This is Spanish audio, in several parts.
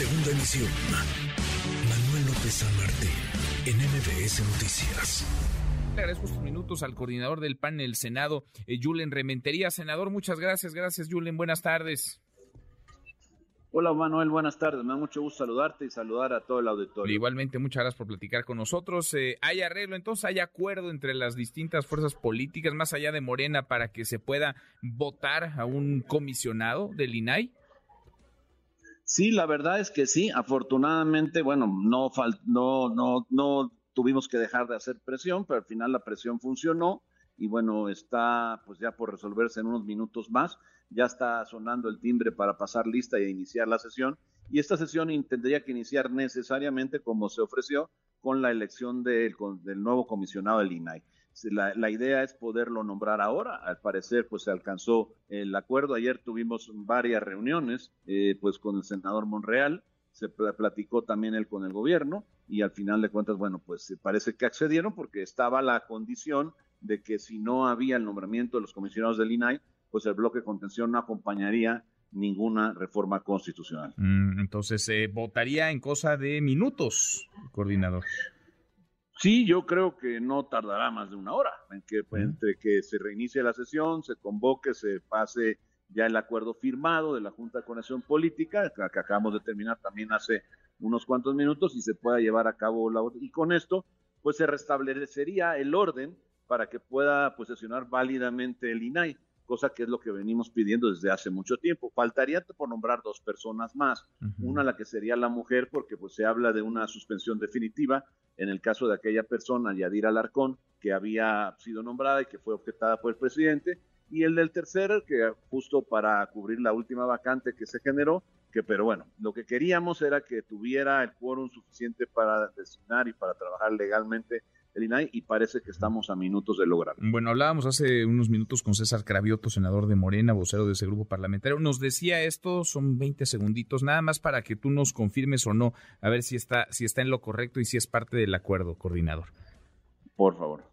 Segunda emisión. Manuel López San Martín, en MBS Noticias. Le agradezco estos minutos al coordinador del PAN en el Senado, eh, Julen Rementería. Senador, muchas gracias. Gracias, Julen. Buenas tardes. Hola Manuel, buenas tardes. Me da mucho gusto saludarte y saludar a todo el auditorio. Igualmente, muchas gracias por platicar con nosotros. Eh, ¿Hay arreglo? Entonces, ¿hay acuerdo entre las distintas fuerzas políticas, más allá de Morena, para que se pueda votar a un comisionado del INAI? Sí, la verdad es que sí. Afortunadamente, bueno, no, no, no, no tuvimos que dejar de hacer presión, pero al final la presión funcionó y bueno, está pues ya por resolverse en unos minutos más ya está sonando el timbre para pasar lista e iniciar la sesión. Y esta sesión tendría que iniciar necesariamente como se ofreció con la elección del, del nuevo comisionado del INAI. La, la, idea es poderlo nombrar ahora. Al parecer, pues se alcanzó el acuerdo. Ayer tuvimos varias reuniones, eh, pues con el senador Monreal. Se platicó también él con el gobierno y al final de cuentas, bueno, pues parece que accedieron porque estaba la condición de que si no había el nombramiento de los comisionados del INAI, pues el bloque de contención no acompañaría ninguna reforma constitucional. Mm, entonces, se votaría en cosa de minutos, coordinador. Sí, yo creo que no tardará más de una hora en que pues, entre que se reinicie la sesión, se convoque, se pase ya el acuerdo firmado de la Junta de Conexión Política, que acabamos de terminar también hace unos cuantos minutos, y se pueda llevar a cabo la y con esto, pues se restablecería el orden para que pueda pues, sesionar válidamente el INAI cosa que es lo que venimos pidiendo desde hace mucho tiempo. Faltaría por nombrar dos personas más, una la que sería la mujer, porque pues se habla de una suspensión definitiva. En el caso de aquella persona, Yadira Alarcón, que había sido nombrada y que fue objetada por el presidente, y el del tercer, que justo para cubrir la última vacante que se generó, que pero bueno, lo que queríamos era que tuviera el quórum suficiente para designar y para trabajar legalmente el INAI y parece que estamos a minutos de lograrlo. Bueno, hablábamos hace unos minutos con César Cravioto, senador de Morena, vocero de ese grupo parlamentario. Nos decía esto, son 20 segunditos, nada más para que tú nos confirmes o no, a ver si está, si está en lo correcto y si es parte del acuerdo, coordinador. Por favor.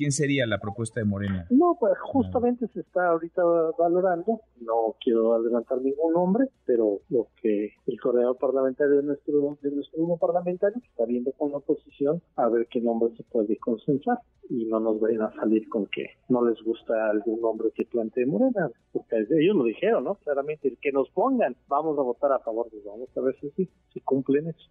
¿Quién sería la propuesta de Morena? No, pues justamente se está ahorita valorando, no quiero adelantar ningún nombre, pero lo que el coordinador parlamentario de nuestro, de nuestro grupo parlamentario está viendo con la oposición a ver qué nombre se puede consensar y no nos vayan a salir con que no les gusta algún nombre que plantee Morena, porque ellos lo dijeron, ¿no? Claramente, el que nos pongan, vamos a votar a favor, de vamos a ver si, si cumplen eso.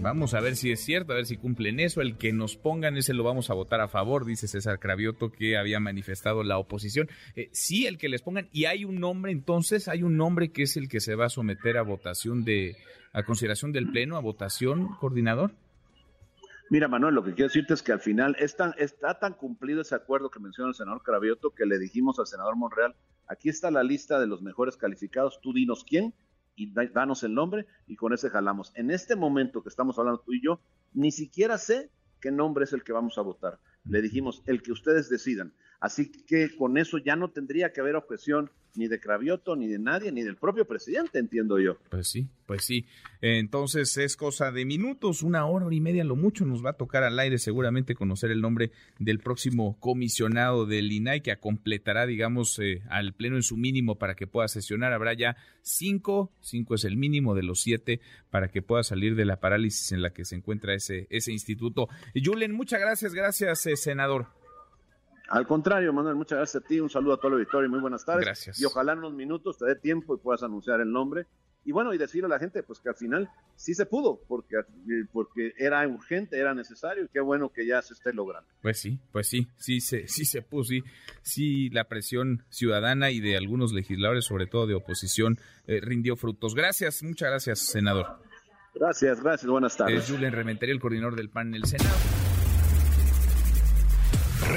Vamos a ver si es cierto, a ver si cumplen eso, el que nos pongan ese lo vamos a votar a favor, dice César Cravioto que había manifestado la oposición. Eh, sí, el que les pongan, y hay un nombre entonces, hay un nombre que es el que se va a someter a votación de, a consideración del Pleno, a votación, coordinador. Mira, Manuel, lo que quiero decirte es que al final está tan cumplido ese acuerdo que menciona el senador Cravioto que le dijimos al senador Monreal, aquí está la lista de los mejores calificados, tú dinos quién y danos el nombre y con ese jalamos. En este momento que estamos hablando tú y yo, ni siquiera sé qué nombre es el que vamos a votar. Le dijimos, el que ustedes decidan. Así que con eso ya no tendría que haber objeción ni de Cravioto, ni de nadie, ni del propio presidente, entiendo yo. Pues sí, pues sí. Entonces es cosa de minutos, una hora, hora y media, lo mucho nos va a tocar al aire seguramente conocer el nombre del próximo comisionado del INAI que completará, digamos, eh, al pleno en su mínimo para que pueda sesionar. Habrá ya cinco, cinco es el mínimo de los siete para que pueda salir de la parálisis en la que se encuentra ese, ese instituto. Julen, muchas gracias, gracias, eh, senador. Al contrario, Manuel, muchas gracias a ti, un saludo a todo el auditorio y muy buenas tardes. Gracias. Y ojalá en unos minutos te dé tiempo y puedas anunciar el nombre. Y bueno, y decirle a la gente, pues que al final sí se pudo, porque, porque era urgente, era necesario, y qué bueno que ya se esté logrando. Pues sí, pues sí, sí se, sí se pudo, sí, sí la presión ciudadana y de algunos legisladores, sobre todo de oposición, eh, rindió frutos. Gracias, muchas gracias, senador. Gracias, gracias, buenas tardes. Es Julen Rementería, el coordinador del PAN en el Senado